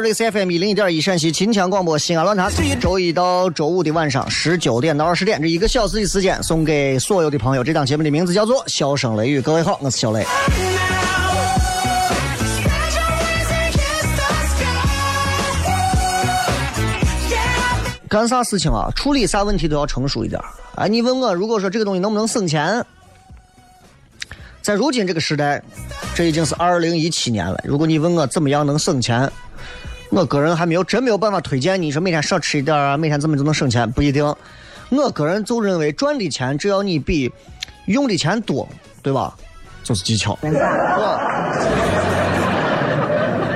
好，这里是 FM 一零一点一陕西秦腔广播西安论坛，周一到周五的晚上十九点到二十点这一个小时的时间，送给所有的朋友。这档节目的名字叫做《笑声雷雨》，各位好，我是小雷。干啥事情啊？处理啥问题都要成熟一点。哎，你问我，如果说这个东西能不能省钱，在如今这个时代，这已经是二零一七年了。如果你问我怎么样能省钱，我个人还没有真没有办法推荐你说每天少吃一点啊，每天怎么就能省钱，不一定。我个人就认为赚的钱只要你比用的钱多，对吧？就是技巧。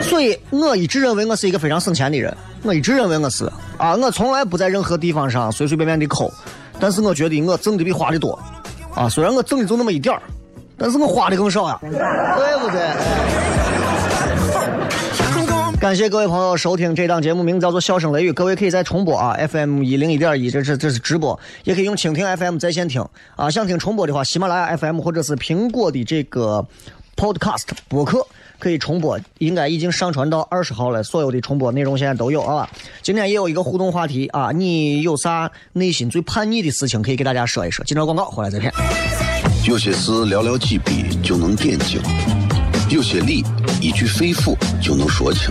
所以我一直认为我是一个非常省钱的人，我一直认为我是啊，我从来不在任何地方上随随便便的抠，但是我觉得我挣的比花的多啊，虽然我挣的就那么一点儿，但是我花的更少呀，对不对？感谢各位朋友收听这档节目，名字叫做《笑声雷雨》，各位可以再重播啊，FM 一零一点一，这是这是直播，也可以用蜻蜓 FM 在线听啊。想听重播的话，喜马拉雅 FM 或者是苹果的这个 Podcast 播客可以重播，应该已经上传到二十号了，所有的重播内容现在都有啊。今天也有一个互动话题啊，你有啥内心最叛逆的事情可以给大家说一说？今朝广告回来再片。有些事寥寥几笔就能点睛，有些理一句肺腑就能说清，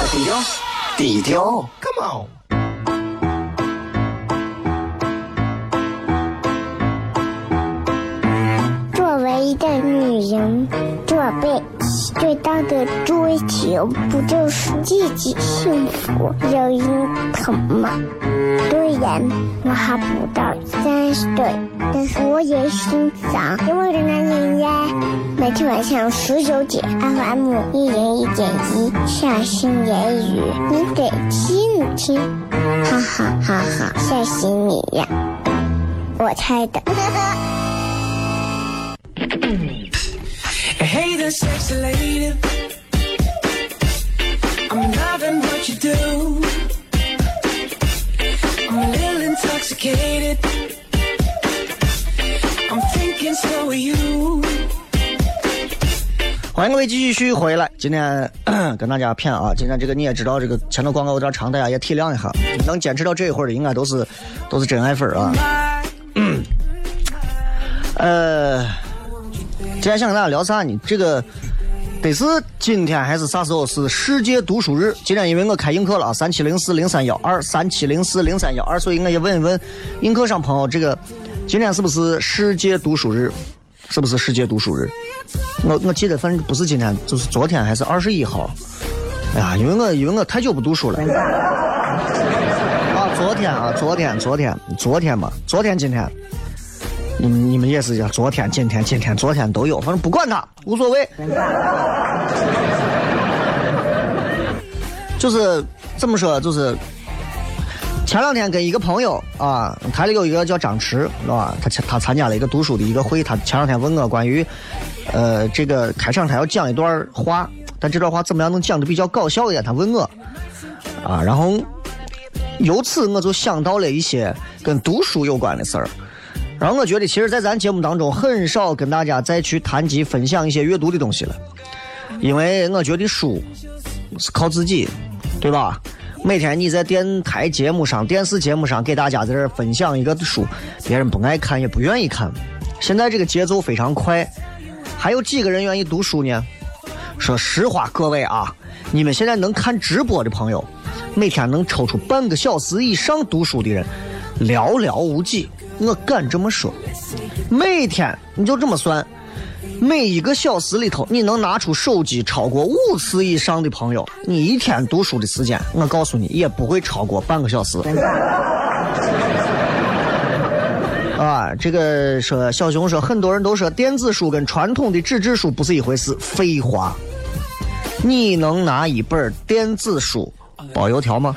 低调，低调，Come on。作为一个女人，做辈子最大的追求，不就是自己幸福、有人疼吗？虽然我还不到三十岁，但是我也心脏因为的男人呀。每天晚上十九点，FM 一人一点一，下心言语，你得听听，哈哈哈哈，吓死你呀！我猜的。Sociated，欢迎各位继续回来。今天 跟大家骗啊，今天这个你也知道，这个前头广告有点长，大家也体谅一下。能坚持到这一会儿的，应该都是都是真爱粉啊。呃，今天想跟大家聊啥呢？这个得是今天还是啥时候是世界读书日？今天因为我开映客了啊，三七零四零三幺二，三七零四零三幺二，所以我也问一问映客上朋友，这个今天是不是世界读书日？是不是世界读书日？我我记得反正不是今天，就是昨天还是二十一号。哎呀，因为我因为我太久不读书了。啊，昨天啊，昨天昨天昨天嘛，昨天今天。你们你们也是呀？昨天、今天、今天、昨天都有，反正不管他，无所谓。就是怎么说？就是前两天跟一个朋友啊，台里有一个叫张弛，是吧？他他参加了一个读书的一个会，他前两天问我关于呃这个开场他要讲一段话，但这段话怎么样能讲的比较搞笑一点？他问我啊，然后由此我就想到了一些跟读书有关的事儿。然后我觉得，其实，在咱节目当中，很少跟大家再去谈及分享一些阅读的东西了，因为我觉得书是靠自己，对吧？每天你在电台节目上、电视节目上给大家在这分享一个书，别人不爱看，也不愿意看。现在这个节奏非常快，还有几个人愿意读书呢？说实话，各位啊，你们现在能看直播的朋友，每天能抽出半个小时以上读书的人，寥寥无几。我敢这么说，每天你就这么算，每一个小时里头，你能拿出手机超过五次以上的朋友，你一天读书的时间，我告诉你也不会超过半个小时。啊，这个说小熊说，很多人都说电子书跟传统的纸质书不是一回事，废话。你能拿一本电子书包油条吗？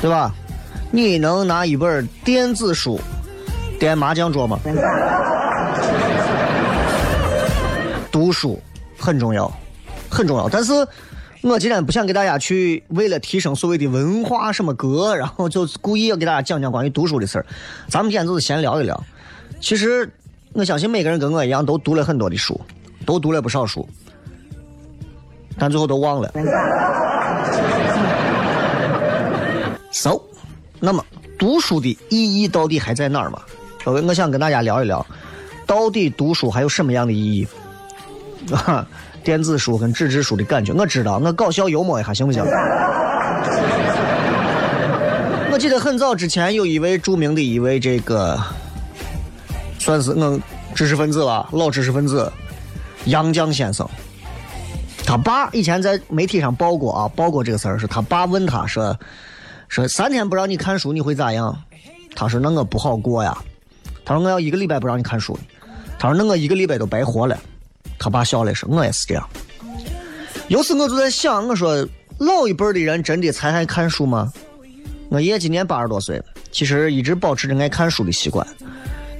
对吧？你能拿一本电子书垫麻将桌吗？读书很重要，很重要。但是我今天不想给大家去为了提升所谓的文化什么格，然后就故意要给大家讲讲关于读书的事儿。咱们今天就是闲聊一聊。其实我相信每个人跟我一样都读了很多的书，都读了不少书，但最后都忘了。So。那么，读书的意义到底还在哪儿嘛？各位，我想跟大家聊一聊，到底读书还有什么样的意义？啊，电子书跟纸质书的感觉，我知道，我搞笑幽默一下行不行？我记得很早之前有一位著名的一位这个，算是我知识分子了，老知识分子，杨绛先生，他爸以前在媒体上报过啊，报过这个事儿，是他爸问他说。说三天不让你看书，你会咋样？他说那我不好过呀。他说我要一个礼拜不让你看书。他说那我一个礼拜都白活了。他爸笑了说，我也是这样。有时我就在想，我说老一辈的人真的才爱看书吗？我爷今年八十多岁，其实一直保持着爱看书的习惯。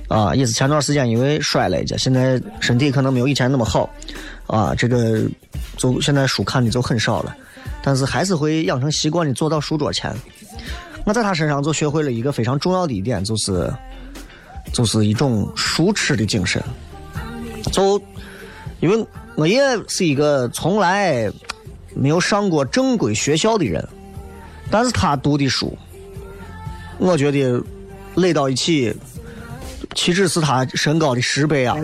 啊，也是前段时间因为摔了一跤，现在身体可能没有以前那么好。啊，这个就现在书看的就很少了。但是还是会养成习惯的坐到书桌前。我在他身上就学会了一个非常重要的一点，就是，就是一种书痴的精神。就因为我也是一个从来没有上过正规学校的人，但是他读的书，我觉得垒到一起，岂止是他身高的十倍啊！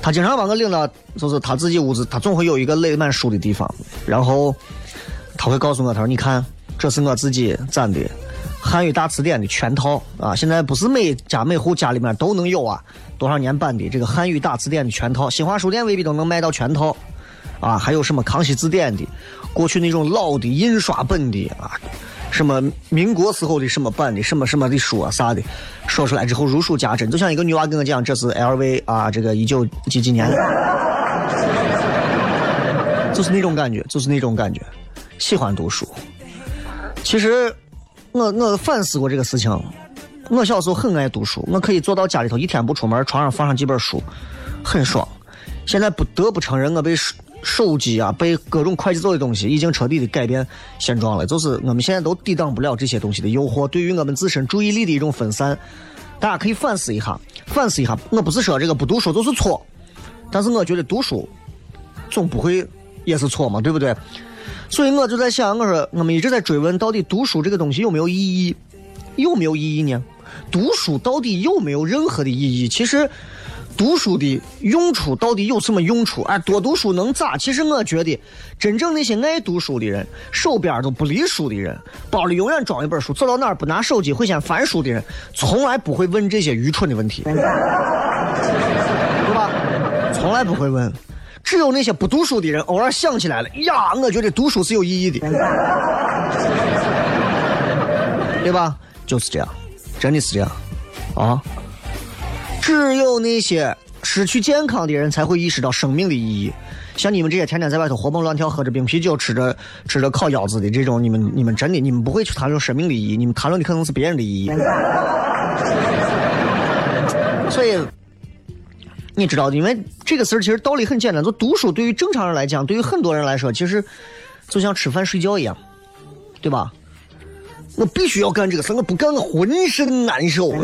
他经常把我领到，就是他自己屋子，他总会有一个垒满书的地方，然后他会告诉我，他说：“你看，这是我自己攒的汉语大词典的全套啊！现在不是每家每户家里面都能有啊，多少年版的这个汉语大词典的全套，新华书店未必都能买到全套啊！还有什么康熙字典的，过去那种老的印刷本的啊。”什么民国时候的什么版的什么什么的书啊啥的，说出来之后如数家珍，就像一个女娃跟我讲，这是 LV 啊，这个一九几几年，就是那种感觉，就是那种感觉，喜欢读书。其实我我反思过这个事情，我小时候很爱读书，我可以坐到家里头一天不出门，床上放上几本书，很爽。现在不得不承认，我被。手机啊，被各种快节奏的东西已经彻底的改变现状了。就是我们现在都抵挡不了这些东西的诱惑，对于我们自身注意力的一种分散。大家可以反思一下，反思一下。我不是说这个不读书就是错，但是我觉得读书总不会也是错嘛，对不对？所以我就在想，我说我们一直在追问，到底读书这个东西有没有意义？有没有意义呢？读书到底有没有任何的意义？其实，读书的用处到底有什么用处？哎，多读书能咋？其实我觉得，真正那些爱读书的人，手边都不离书的人，包里永远装一本书，走到哪儿不拿手机会先翻书的人，从来不会问这些愚蠢的问题，对吧？从来不会问。只有那些不读书的人，偶尔想起来了，呀，我觉得读书是有意义的，对吧？就是这样，真的是这样，啊！只有那些失去健康的人才会意识到生命的意义。像你们这些天天在外头活蹦乱跳、喝着冰啤酒、吃着吃着烤腰子的这种，你们你们真的你们不会去谈论生命的意义，你们谈论的可能是别人的意义。所以。你知道，因为这个事儿其实道理很简单，就读书对于正常人来讲，对于很多人来说，其实就像吃饭睡觉一样，对吧？我必须要干这个事，我不干我浑身难受，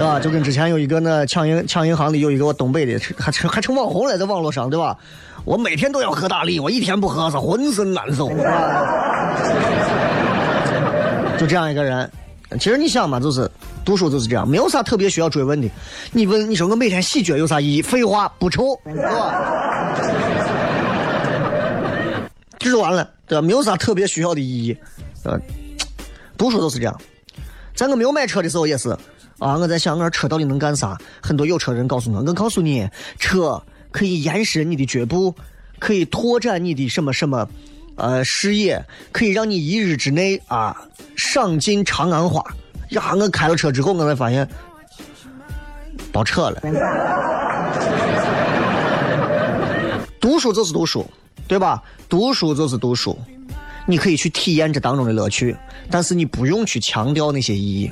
啊，就跟之前有一个那抢银抢银行的有一个我东北的，还成还成网红了，在网络上，对吧？我每天都要喝大力，我一天不喝是浑身难受，就这样一个人。其实你想嘛，就是读书就是这样，没有啥特别需要追问的。你问你说我每天洗脚有啥意义？废话，不臭，对吧？就完了，对吧？没有啥特别需要的意义。呃，读书就是这样。在我没有买车的时候也是啊，我在想我车到底能干啥？很多有车人告诉我，我告诉你，车可以延伸你的脚步，可以拓展你的什么什么。呃，视野可以让你一日之内啊赏尽长安花。呀，我开了车之后，我才发现包车了。读书就是读书，对吧？读书就是读书，你可以去体验这当中的乐趣，但是你不用去强调那些意义。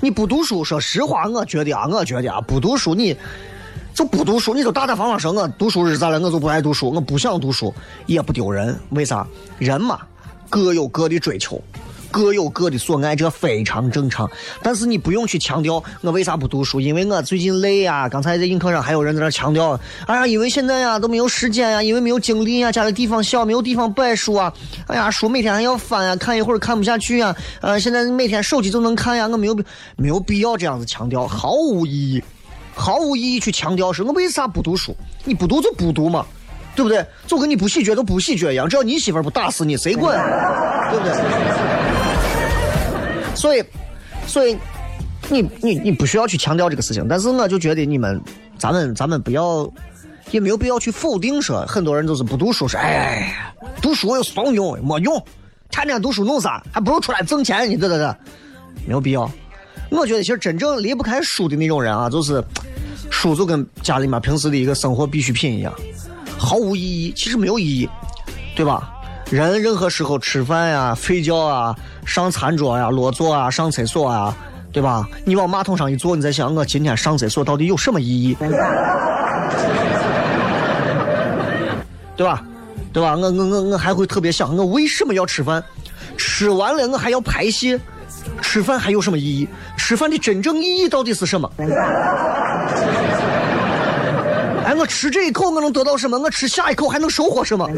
你不读书，说实话，我觉得啊，我觉得啊，不读书你。就不读书，你就大大方方说，我读书是咋了？我就不爱读书，我不想读书，也不丢人。为啥？人嘛，各有各的追求，各有各的所爱，这非常正常。但是你不用去强调我为啥不读书，因为我最近累呀。刚才在映客上还有人在那强调，哎呀，因为现在呀都没有时间呀，因为没有精力呀，家里地方小，没有地方摆书啊。哎呀，书每天还要翻呀，看一会儿看不下去呀。呃，现在每天手机都能看呀，我没有没有必要这样子强调，毫无意义。毫无意义去强调是我为啥不读书？你不读就不读嘛，对不对？就跟你不洗脚就不洗脚一样，只要你媳妇不打死你，谁管？对不对？所以，所以，你你你不需要去强调这个事情。但是我就觉得你们，咱们咱们不要，也没有必要去否定说很多人都是不读书，说哎，读书有什么用？没用，天天读书弄啥？还不如出来挣钱呢，对对对，没有必要。我觉得其实真正离不开书的那种人啊，就是。书就跟家里面平时的一个生活必需品一样，毫无意义，其实没有意义，对吧？人任何时候吃饭呀、睡觉啊、上餐桌呀、落座啊、上厕所啊，对吧？你往马桶上一坐，你在想我今天上厕所到底有什么意义？对吧？对吧？我我我我还会特别想，我为什么要吃饭？吃完了我还要排泄。吃饭还有什么意义？吃饭的真正意义到底是什么？哎，我吃这一口我能得到什么？我吃下一口还能收获什么？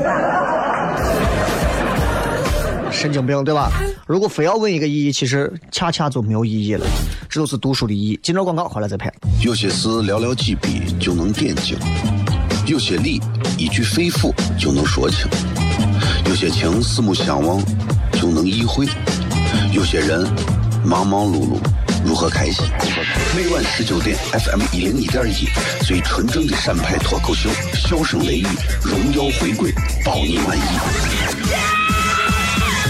神经病对吧？如果非要问一个意义，其实恰恰就没有意义了。这都是读书的意义。今朝广告回来再拍。有些事寥寥几笔就能点睛，有些理一句肺腑就能说清，有些情四目相望就能意会。有些人忙忙碌碌，如何开心？每晚十九点，FM 一零一点一，最纯正的陕派脱口秀，笑声雷雨，荣耀回归，保你满意。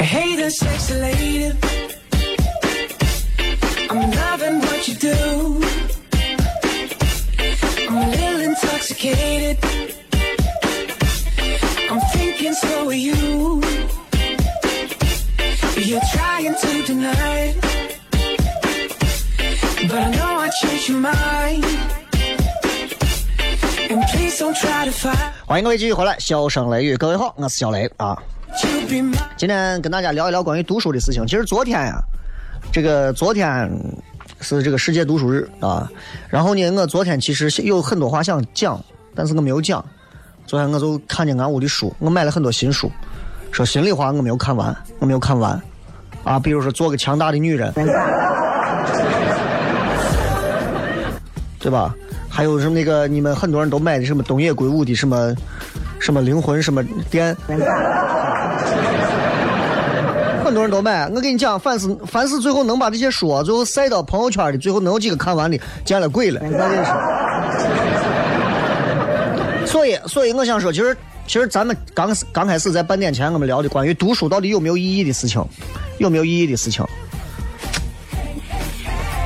Hey there, sexy lady. I'm loving what you do. I'm a little intoxicated. I'm thinking so are you. You're trying to deny it. But I know I changed your mind. 欢迎各位继续回来，笑声雷雨，各位好，我是小雷啊。今天跟大家聊一聊关于读书的事情。其实昨天呀，这个昨天是这个世界读书日啊。然后呢，我昨天其实有很多话想讲，但是我没有讲。昨天我就看见俺屋的书，我买了很多新书。说心里话，我没有看完，我没有看完啊。比如说，做个强大的女人，对吧？还有什么那个你们很多人都买的什么东野圭吾的什么什么灵魂什么殿。很多人都买，我跟你讲，凡是凡是最后能把这些书最后晒到朋友圈的，最后能有几个看完的，见了鬼了，所以，所以我想说，其实，其实咱们刚刚开始在半点前我们聊的关于读书到底有没有意义的事情，有没有意义的事情，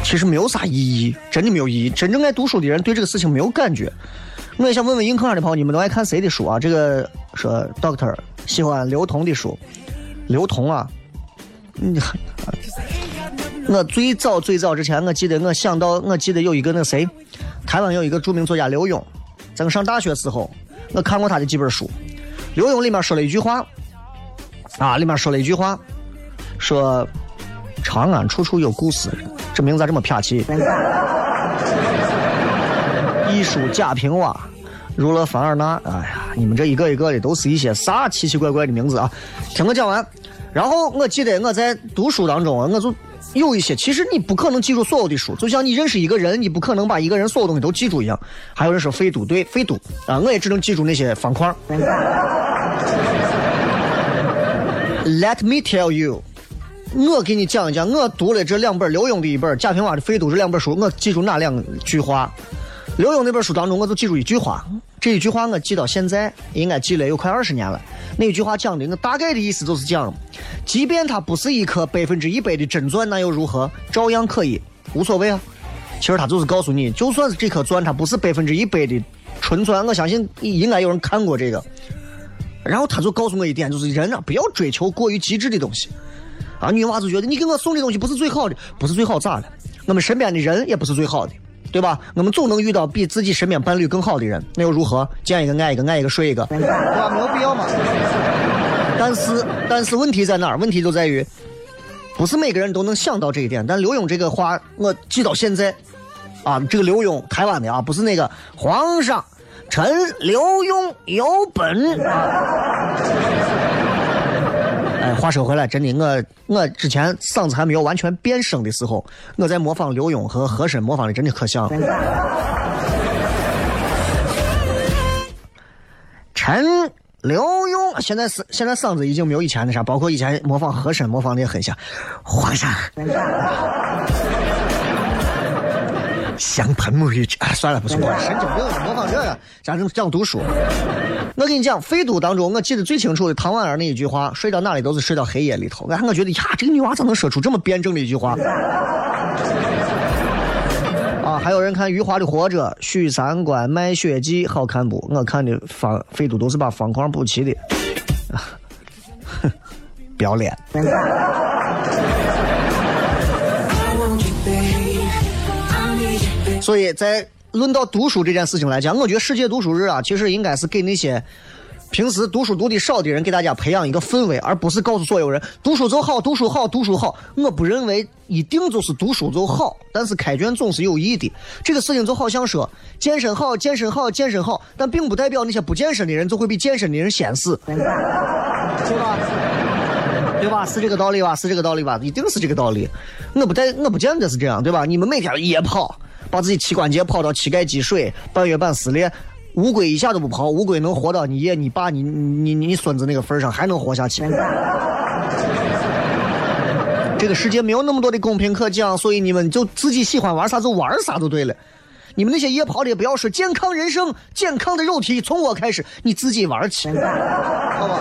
其实没有啥意义，真的没有意义。真正爱读书的人对这个事情没有感觉。我也想问问硬坑上的朋友，你们都爱看谁的书啊？这个说 Doctor 喜欢刘同的书，刘同啊，你我最早最早之前，我记得我想到，我记得有一个那谁，台湾有一个著名作家刘墉，在我上大学时候，我看过他的几本书。刘墉里面说了一句话，啊，里面说了一句话，说长安处处有故事，这名字咋这么撇气？一书贾平凹，如勒凡尔纳。哎呀，你们这一个一个的都是一些啥奇奇怪怪的名字啊！听我讲完。然后我记得我在读书当中啊，我就有一些，其实你不可能记住所有的书，就像你认识一个人，你不可能把一个人所有东西都记住一样。还有人说废读，对，废读啊，我也只能记住那些方块。Let me tell you，我给你讲一讲，我读了这两本刘墉的一本贾平凹的《废都》这两本书，我记住哪两句话？刘墉那本书当中，我就记住一句话，这一句话我记到现在，应该记了有快二十年了。那句话讲的，我大概的意思就是讲，即便它不是一颗百分之一百的真钻，那又如何？照样可以，无所谓啊。其实他就是告诉你，就算是这颗钻，它不是百分之一百的纯钻，我相信应该有人看过这个。然后他就告诉我一点，就是人啊，不要追求过于极致的东西。啊，女娃子觉得你给我送的东西不是最好的，不是最好咋的？我们身边的人也不是最好的，对吧？我们总能遇到比自己身边伴侣更好的人，那又如何？见一个爱一个，爱一个睡一个，对吧？没有必要嘛。但是，但是问题在哪儿？问题就在于，不是每个人都能想到这一点。但刘墉这个话，我记到现在。啊，这个刘墉，台湾的啊，不是那个皇上。臣刘墉有本。话说回来，真的，我我之前嗓子还没有完全变声的时候，我在模仿刘墉和和珅模仿的真的可像了。臣刘墉现在是现在嗓子已经没有以前那啥，包括以前模仿和珅模仿的也很像。皇上。香喷沐浴啊，算了，不说了神经病，模仿这个，咱正讲读书。我跟你讲，《废都》当中，我记得最清楚的唐婉儿那一句话：“睡到哪里都是睡到黑夜里头。”哎我觉得呀，这个女娃咋能说出这么辩证的一句话？啊，还有人看余华的《活着》，许三观卖血记好看不？我看的方《废都》都是把方框补齐的，不要脸。所以在论到读书这件事情来讲，我觉得世界读书日啊，其实应该是给那些平时读书读的少的人，给大家培养一个氛围，而不是告诉所有人读书就好，读书好，读书好。我不认为一定就是读书就好，但是开卷总是有益的。这个事情就好像说健身好，健身好，健身好，但并不代表那些不健身的人就会比健身的人先死，对吧？对吧？是这个道理吧？是这个道理吧？一定是这个道理。我不带，我不见得是这样，对吧？你们每天夜跑。把自己膝关节跑到膝盖积水、半月板撕裂，乌龟一下都不跑，乌龟能活到你爷、你爸、你你你孙子那个份上，还能活下去。这个世界没有那么多的公平可讲，所以你们就自己喜欢玩啥就玩啥就对了。你们那些夜跑的也不要说健康人生、健康的肉体从我开始，你自己玩去，好？吧？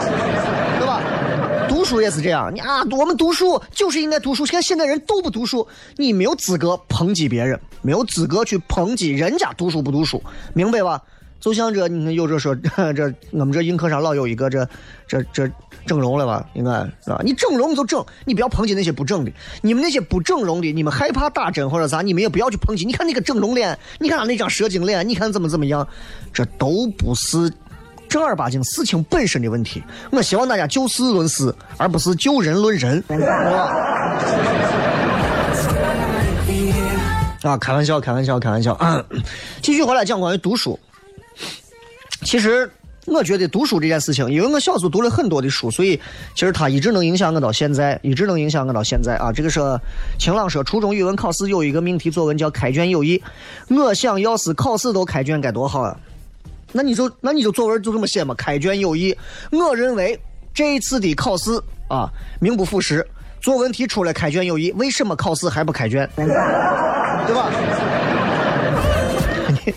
读书也是这样，你啊，我们读书就是应该读书。看现在人都不读书，你没有资格抨击别人，没有资格去抨击人家读书不读书，明白吧？就像这，你看有这说这我们这映客上老有一个这这这整容了吧？应该是吧？你整容就整，你不要抨击那些不整的。你们那些不整容的，你们害怕打针或者啥，你们也不要去抨击。你看那个整容脸，你看他那张蛇精脸，你看怎么怎么样，这都不是正儿八经事情本身的问题。我希望大家就事论事，而不是就人论人，啊，开玩笑，开玩笑，开玩笑。啊！继续回来讲关于读书。其实我觉得读书这件事情，因为我小时候读了很多的书，所以其实它一直能影响我到现在，一直能影响我到现在啊。这个是晴朗说，初中语文考试有一个命题作文叫“开卷有益”，我想要是考试都开卷该多好啊！那你就那你就作文就这么写嘛，“开卷有益”。我认为这一次的考试啊，名不副实，作文题出来“开卷有益”，为什么考试还不开卷？对吧？你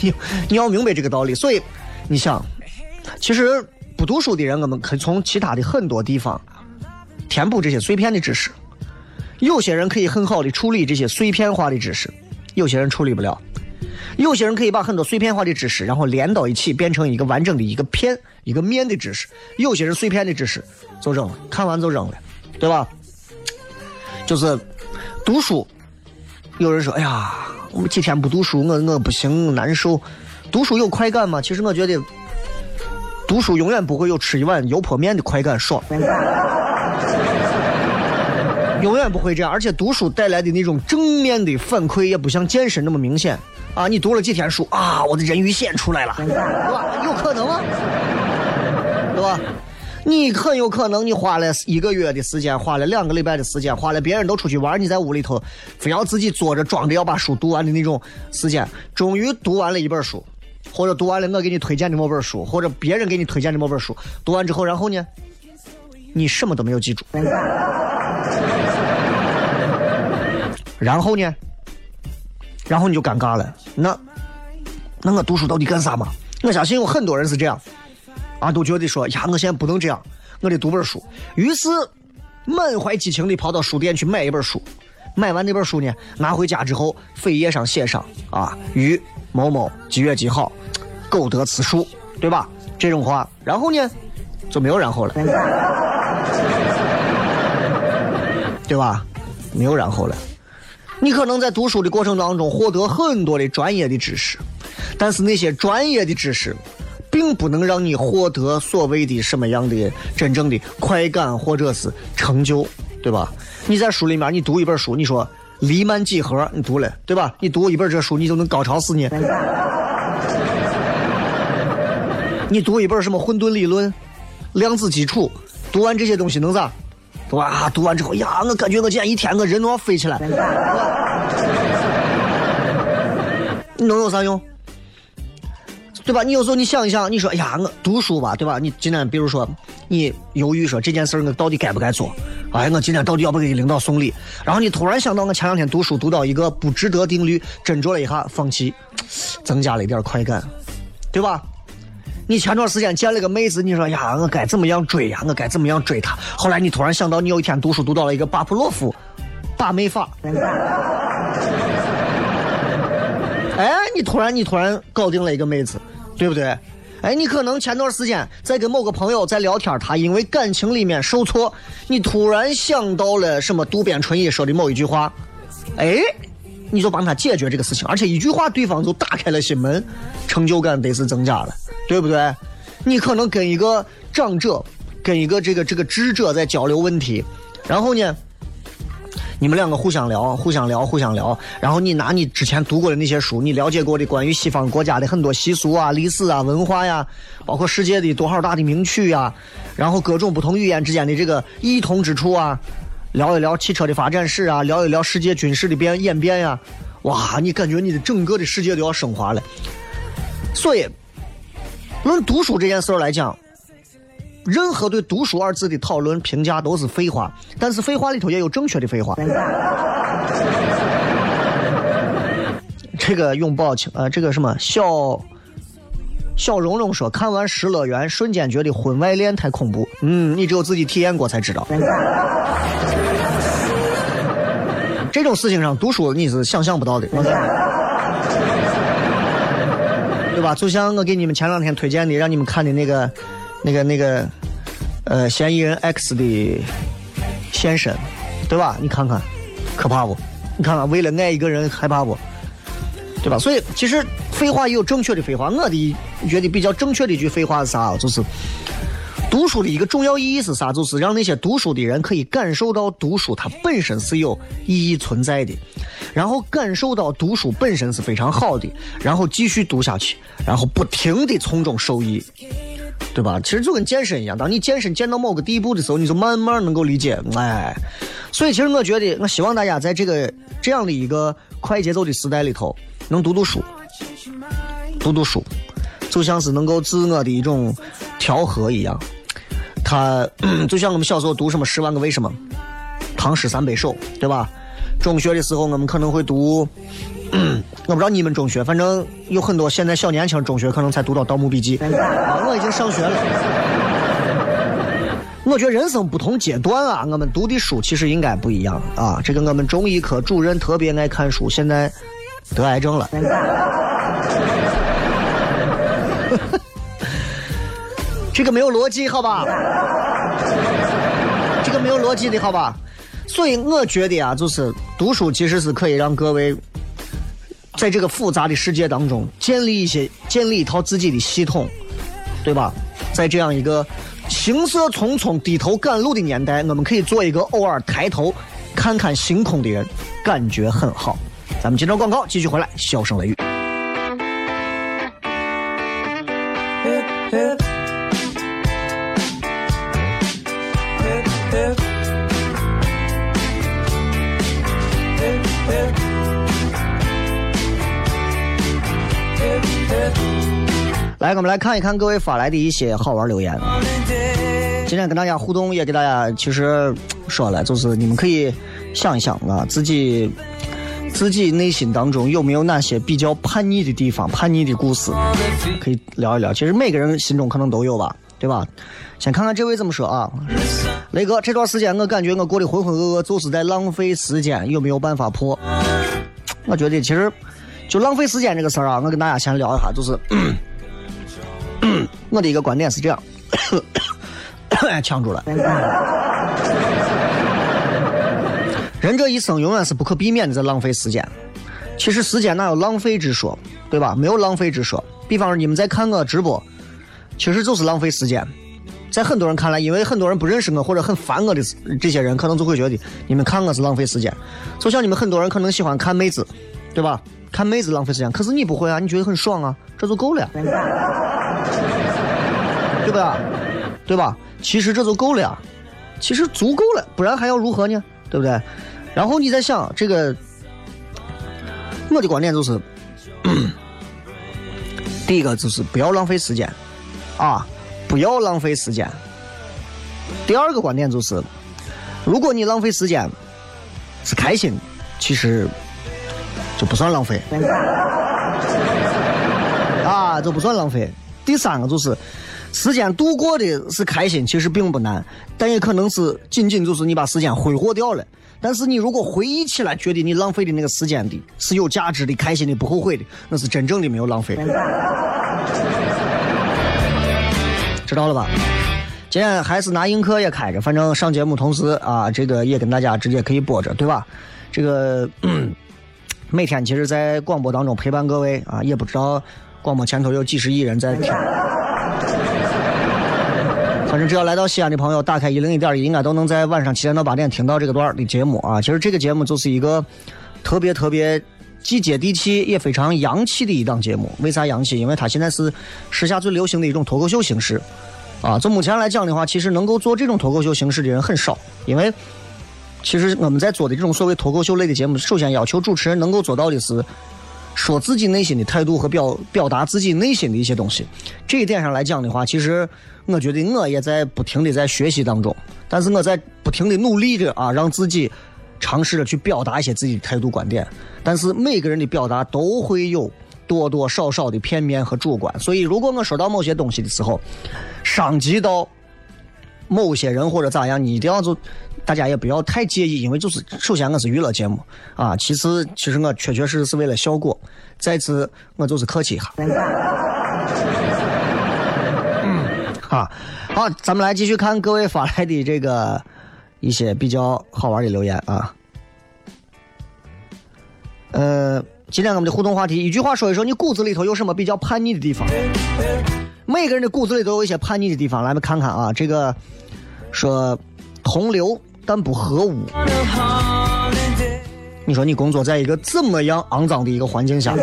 你你要明白这个道理，所以你想，其实不读书的人，我们可以从其他的很多地方填补这些碎片的知识。有些人可以很好的处理这些碎片化的知识，有些人处理不了。有些人可以把很多碎片化的知识，然后连到一起，变成一个完整的一个片、一个面的知识。有些人碎片的知识就扔了，看完就扔了，对吧？就是读书，有人说：“哎呀。”我几天不读书，我我不行，难受。读书有快感吗？其实我觉得，读书永远不会有吃一碗油泼面的快感爽，永远不会这样。而且读书带来的那种正面的反馈，也不像健身那么明显。啊，你读了几天书啊，我的人鱼线出来了，对吧？有可能吗？对吧？你很有可能，你花了一个月的时间，花了两个礼拜的时间，花了别人都出去玩，你在屋里头非要自己坐着装着要把书读完的那种时间，终于读完了一本书，或者读完了我给你推荐的某本书，或者别人给你推荐的某本书，读完之后，然后呢，你什么都没有记住，然后呢，然后你就尴尬了，那那我读书到底干啥嘛？我相信有很多人是这样。啊，都觉得说呀，我现在不能这样，我得读本书。于是满怀激情地跑到书店去买一本书。买完那本书呢，拿回家之后，扉页上写上啊，于某某几月几号，购得此书，对吧？这种话，然后呢，就没有然后了，对吧？没有然后了。你可能在读书的过程当中获得很多的专业的知识，但是那些专业的知识。并不能让你获得所谓的什么样的真正的快感或者是成就，对吧？你在书里面，你读一本书，你说黎曼几何，你读了，对吧？你读一本这书，你就能高潮死你。你读一本什么混沌理论、量子基础，读完这些东西能咋？哇，读完之后呀，我感觉我今天一天我人都要飞起来。你能有啥用？对吧？你有时候你想一想，你说，哎呀，我读书吧，对吧？你今天比如说，你犹豫说这件事儿我到底该不该做？哎，我今天到底要不给领导送礼？然后你突然想到，我前两天读书读到一个不值得定律，斟酌了一下，放弃，增加了一点快感，对吧？你前段时间见了个妹子，你说呀，我该怎么样追呀？我该怎么样追她？后来你突然想到，你有一天读书读到了一个巴甫洛夫把妹法。哎，你突然你突然搞定了一个妹子，对不对？哎，你可能前段时间在跟某个朋友在聊天，他因为感情里面受挫，你突然想到了什么渡边淳一说的某一句话，哎，你就帮他解决这个事情，而且一句话对方就打开了心门，成就感得是增加了，对不对？你可能跟一个长者，跟一个这个这个智者在交流问题，然后呢？你们两个互相聊，互相聊，互相聊，然后你拿你之前读过的那些书，你了解过的关于西方国家的很多习俗啊、历史啊、文化呀，包括世界的多少大的名曲呀，然后各种不同语言之间的这个异同之处啊，聊一聊汽车的发展史啊，聊一聊世界军事的变演变呀，哇，你感觉你的整个的世界都要升华了。所以，论读书这件事儿来讲。任何对“读书”二字的讨论评价都是废话，但是废话里头也有正确的废话。这个永宝清呃，这个什么小小蓉蓉说，看完《失乐园》，瞬间觉得婚外恋太恐怖。嗯，你只有自己体验过才知道。这种事情上读书你是想象不到的，对吧？就像我给你们前两天推荐的，让你们看的那个、那个、那个，呃，嫌疑人 X 的现身，对吧？你看看，可怕不？你看看，为了爱一个人害怕不？对吧？所以其实废话也有正确的废话。我的觉得比较正确的一句废话是啥？就是读书的一个重要意义是啥？就是让那些读书的人可以感受到读书它本身是有意义存在的，然后感受到读书本身是非常好的，然后继续读下去，然后不停的从中受益。对吧？其实就跟健身一样，当你健身健到某个地步的时候，你就慢慢能够理解。哎，所以其实我觉得，我希望大家在这个这样的一个快节奏的时代里头，能读读书，读读书，就像是能够自我的一种调和一样。它就像我们小时候读什么《十万个为什么》《唐诗三百首》，对吧？中学的时候我们可能会读。我不知道你们中学，反正有很多现在小年轻中学可能才读到《盗墓笔记》。我已经上学了。我觉得人生不同阶段啊，我们读的书其实应该不一样啊。这个我们中医科主任特别爱看书，现在得癌症了。这个没有逻辑，好吧？这个没有逻辑的好吧？所以我觉得啊，就是读书其实是可以让各位。在这个复杂的世界当中，建立一些建立一套自己的系统，对吧？在这样一个行色匆匆、低头赶路的年代，我们可以做一个偶尔抬头看看星空的人，感觉很好。咱们接着广告，继续回来，笑声雷雨。来，我们来看一看各位发来的一些好玩留言。今天跟大家互动，也给大家其实说了，就是你们可以想一想啊，自己自己内心当中有没有哪些比较叛逆的地方、叛逆的故事，可以聊一聊。其实每个人心中可能都有吧，对吧？先看看这位怎么说啊？雷哥，这段时间我感觉我过得浑浑噩噩，就是在浪费时间，有没有办法破？我觉得其实就浪费时间这个事儿啊，我跟大家先聊一下，就是。我的一个观点是这样，呛住了。人这一生永远是不可避免的在浪费时间。其实时间哪有浪费之说，对吧？没有浪费之说。比方说你们在看我直播，其实就是浪费时间。在很多人看来，因为很多人不认识我或者很烦我的这些人，可能就会觉得你们看我是浪费时间。就像你们很多人可能喜欢看妹子，对吧？看妹子浪费时间，可是你不会啊，你觉得很爽啊，这就够了。对吧？对吧？其实这就够了呀，其实足够了，不然还要如何呢？对不对？然后你再想这个，我的观点就是，第一个就是不要浪费时间，啊，不要浪费时间。第二个观点就是，如果你浪费时间是开心，其实就不算浪费，啊，就不算浪费。第三个就是。时间度过的是开心，其实并不难，但也可能是仅仅就是你把时间挥霍掉了。但是你如果回忆起来，觉得你浪费的那个时间的是有价值的、开心的、不后悔的，那是真正的没有浪费。知道了吧？今天还是拿映客也开着，反正上节目同时啊，这个也跟大家直接可以播着，对吧？这个 每天其实，在广播当中陪伴各位啊，也不知道广播前头有几十亿人在听。只要来到西安的朋友，打开一零一点一，应该都能在晚上七点到八点听到这个段的节目啊。其实这个节目就是一个特别特别既接地气也非常洋气的一档节目。为啥洋气？因为它现在是时下最流行的一种脱口秀形式啊。从目前来讲的话，其实能够做这种脱口秀形式的人很少。因为其实我们在做的这种所谓脱口秀类的节目，首先要求主持人能够做到的是说自己内心的态度和表表达自己内心的一些东西。这一点上来讲的话，其实。我觉得我也在不停的在学习当中，但是我在不停的努力着啊，让自己尝试着去表达一些自己的态度观点，但是每个人的表达都会有多多少少的片面和主观，所以如果我说到某些东西的时候，伤及到某些人或者咋样，你一定要就大家也不要太介意，因为就是首先我是娱乐节目啊，其次其实我确确实实是为了效果，再次我就是客气一下。啊，好，咱们来继续看各位发来的这个一些比较好玩的留言啊。呃，今天我们的互动话题，一句话说一说你骨子里头有什么比较叛逆的地方？每个人的骨子里都有一些叛逆的地方，来，我们看看啊。这个说同流但不合污。你说你工作在一个怎么样肮脏的一个环境下？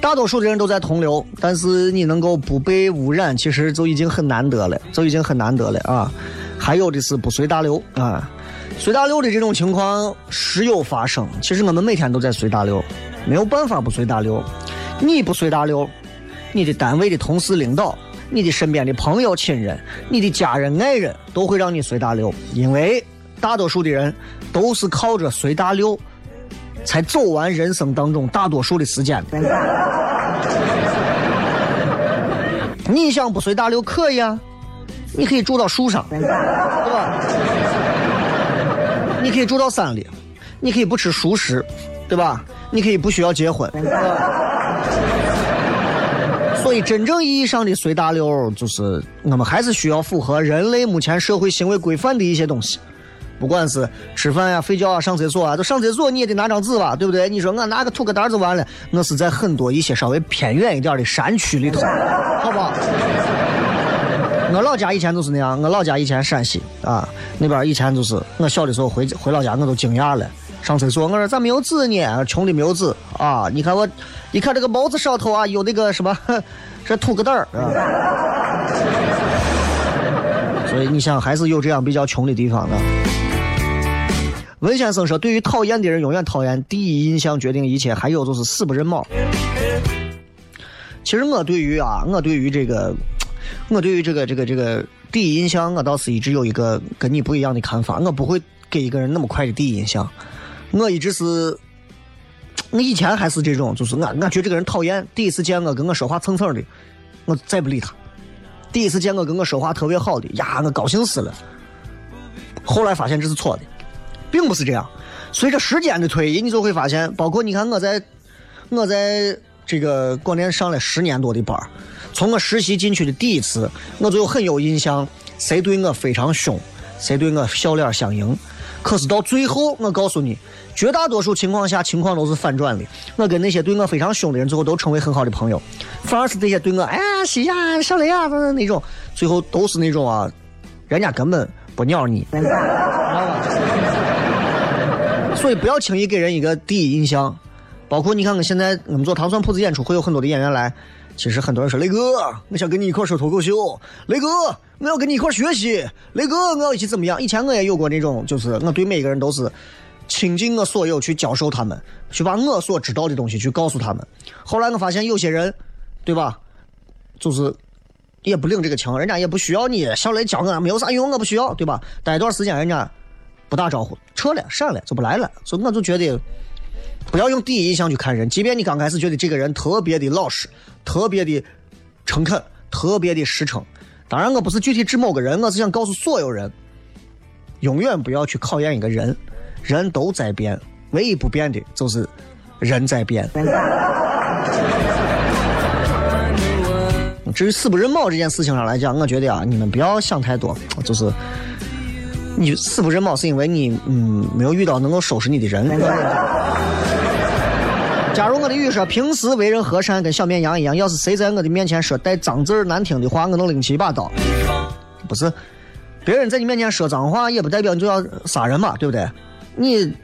大多数的人都在同流，但是你能够不被污染，其实就已经很难得了，就已经很难得了啊！还有的是不随大流啊，随大流的这种情况时有发生。其实我们每天都在随大流，没有办法不随大流。你不随大流，你的单位的同事、领导、你的身边的朋友、亲人、你的家人、爱人，都会让你随大流，因为大多数的人都是靠着随大流。才走完人生当中大多数的时间。你想不随大流可以啊，你可以住到树上，对吧？你可以住到山里，你可以不吃熟食，对吧？你可以不需要结婚。所以，真正意义上的随大流，就是我们还是需要符合人类目前社会行为规范的一些东西。不管是吃饭呀、睡觉啊、上厕所啊，都上厕所你也得拿张纸吧，对不对？你说我拿个土疙瘩就完了，那是在很多一些稍微偏远一点的山区里头，好不好？我老家以前就是那样，我老家以前陕西啊，那边以前就是我小的时候回回老家我都惊讶了，上厕所我说咋没有纸呢？穷的没有纸啊！你看我，一看这个帽子上头啊有那个什么，这吐个袋儿啊。所以你想还是有这样比较穷的地方的。文先生说：“对于讨厌的人，永远讨厌。第一印象决定一切。还有就是死不认猫。其实我对于啊，我对于这个，我对于这个这个这个第一印象，我倒是一直有一个跟你不一样的看法。我不会给一个人那么快的第一印象。我一直是，我以前还是这种，就是我我觉得这个人讨厌。第一次见我跟我说话蹭蹭的，我再不理他。第一次见我跟我说话特别好的呀，我高兴死了。后来发现这是错的。”并不是这样，随着时间的推移，你就会发现，包括你看我在，我在这个广电上了十年多的班从我实习进去的第一次，我就很有印象，谁对我非常凶，谁对我笑脸相迎。可是到最后，我告诉你，绝大多数情况下，情况都是反转的。我跟那些对我非常凶的人，最后都成为很好的朋友，反而是这些对我哎呀、西呀、小雷啊那种，最后都是那种啊，人家根本不鸟你，知道吧？所以不要轻易给人一个第一印象，包括你看看现在我们做糖蒜铺子演出，会有很多的演员来。其实很多人说雷哥，我想跟你一块说脱口秀。雷哥，我要跟你一块学习。雷哥，我要一起怎么样？以前我也有过那种，就是我对每个人都是倾尽我所有去教授他们，去把我所知道的东西去告诉他们。后来我发现有些人，对吧？就是也不领这个情，人家也不需要你小雷教我，没有啥用，我不需要，对吧？待一段时间，人家。不打招呼，撤了，闪了，就不来了。所以我就觉得，不要用第一印象去看人。即便你刚开始觉得这个人特别的老实，特别的诚恳，特别的实诚。当然，我不是具体指某个人，我是想告诉所有人，永远不要去考验一个人。人都在变，唯一不变的就是人在变。至于死不认猫这件事情上来讲，我觉得啊，你们不要想太多，就是。你死不认猫，是因为你嗯没有遇到能够收拾你的人。假如我的语说平时为人和善，跟小绵羊一样，要是谁在我的面前说带脏字儿难听的话，我能拎起一把刀。不是，别人在你面前说脏话，也不代表你就要杀人嘛，对不对？你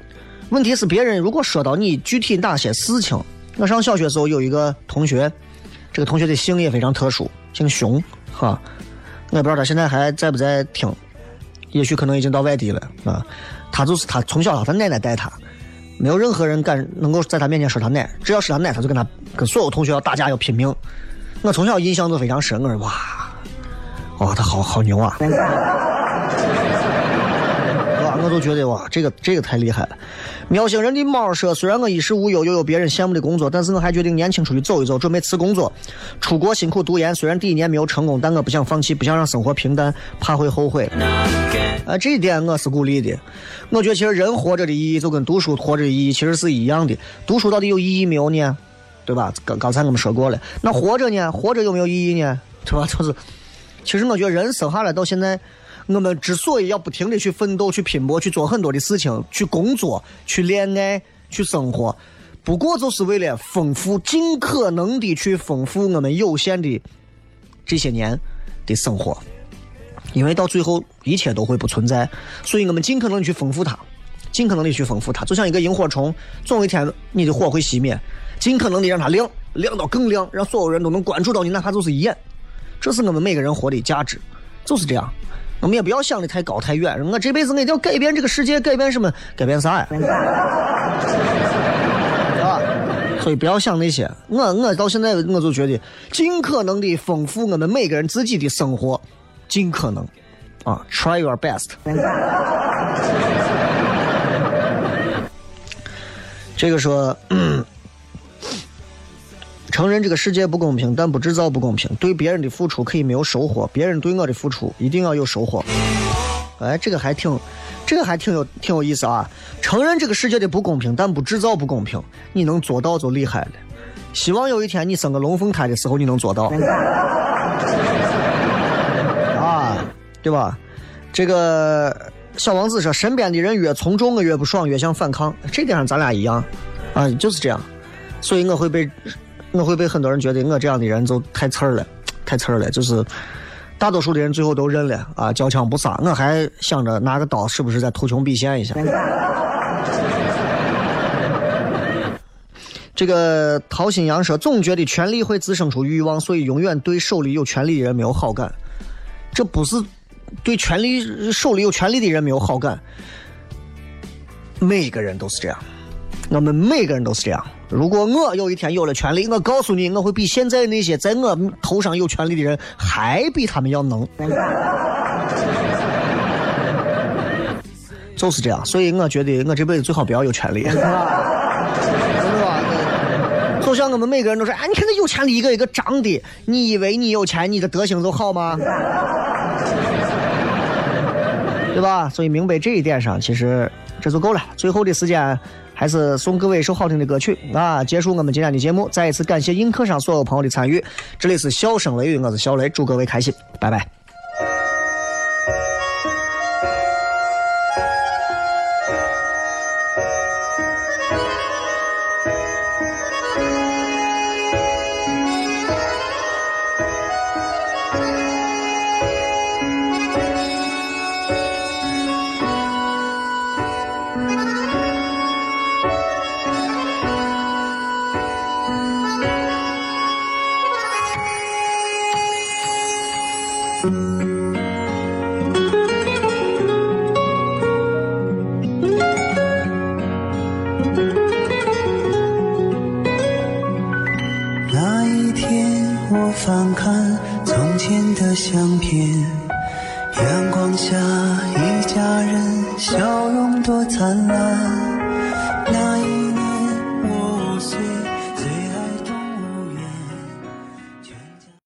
问题是别人如果说到你具体哪些事情，我上小学时候有一个同学，这个同学的姓也非常特殊，姓熊哈，我也不知道他现在还在不在听。也许可能已经到外地了啊，他就是他从小他奶奶带他，没有任何人敢能够在他面前说他奶，只要是他奶，他就跟他跟所有同学要打架要拼命。我从小印象都非常深，我说哇，哇他好好牛啊！都觉得哇，这个这个太厉害了。喵星人的猫说，虽然我衣食无忧，又有别人羡慕的工作，但是我还决定年轻出去走一走，准备辞工作，出国辛苦读研。虽然第一年没有成功，但我不想放弃，不想让生活平淡，怕会后悔。啊，这一点我是鼓励的。我觉得其实人活着的意义就跟读书活着的意义其实是一样的。读书到底有意义没有呢？对吧？刚刚才我们说过了。那活着呢？活着有没有意义呢？对吧？就是，其实我觉得人生下来到现在，我们之所以要不停的去奋斗、去拼搏、去做很多的事情、去工作、去恋爱、去生活，不过就是为了丰富，尽可能的去丰富我们有限的这些年的生活。因为到最后一切都会不存在，所以我们尽可能的去丰富它，尽可能的去丰富它，就像一个萤火虫，总有一天你的火会熄灭，尽可能的让它亮，亮到更亮，让所有人都能关注到你，哪怕就是一眼。这是我们每个人活的价值，就是这样。我们也不要想的太高太远，我这辈子我一定要改变这个世界，改变什么？改变啥呀？啊！所以不要想那些。我我到现在我就觉得，尽可能的丰富我们每个人自己的生活。尽可能，啊，try your best。这个说，承认这个世界不公平，但不制造不公平。对别人的付出可以没有收获，别人对我的付出一定要有收获。哎，这个还挺，这个还挺有挺有意思啊！承认这个世界的不公平，但不制造不公平，你能做到就厉害了。希望有一天你生个龙凤胎的时候，你能做到。啊对吧？这个小王子说，身边的人越从众，我越不爽，越想反抗。这点上咱俩一样，啊，就是这样。所以我会被，我会被很多人觉得我这样的人就太刺儿了，太刺儿了。就是大多数的人最后都认了啊，交枪不杀。我还想着拿个刀是不是再图穷匕现一下。这个陶新阳说，总觉得权力会滋生出欲望，所以永远对手里有权力的人没有好感。这不是。对权力手里有权力的人没有好感，每一个人都是这样，我们每个人都是这样。如果我有一天有了权利，我告诉你，我会比现在那些在我头上有权利的人还比他们要能，就是这样。所以我觉得我这辈子最好不要有权利，真的吧？就像我们每个人都说，哎，你看那有钱的一个一个长的，你以为你有钱，你的德行就好吗？对吧？所以明白这一点上，其实这就够了。最后的时间，还是送各位一首好听的歌曲啊！结束我们今天的节目。再一次感谢映客上所有朋友的参与。这里是笑声雷雨，我是小雷，祝各位开心，拜拜。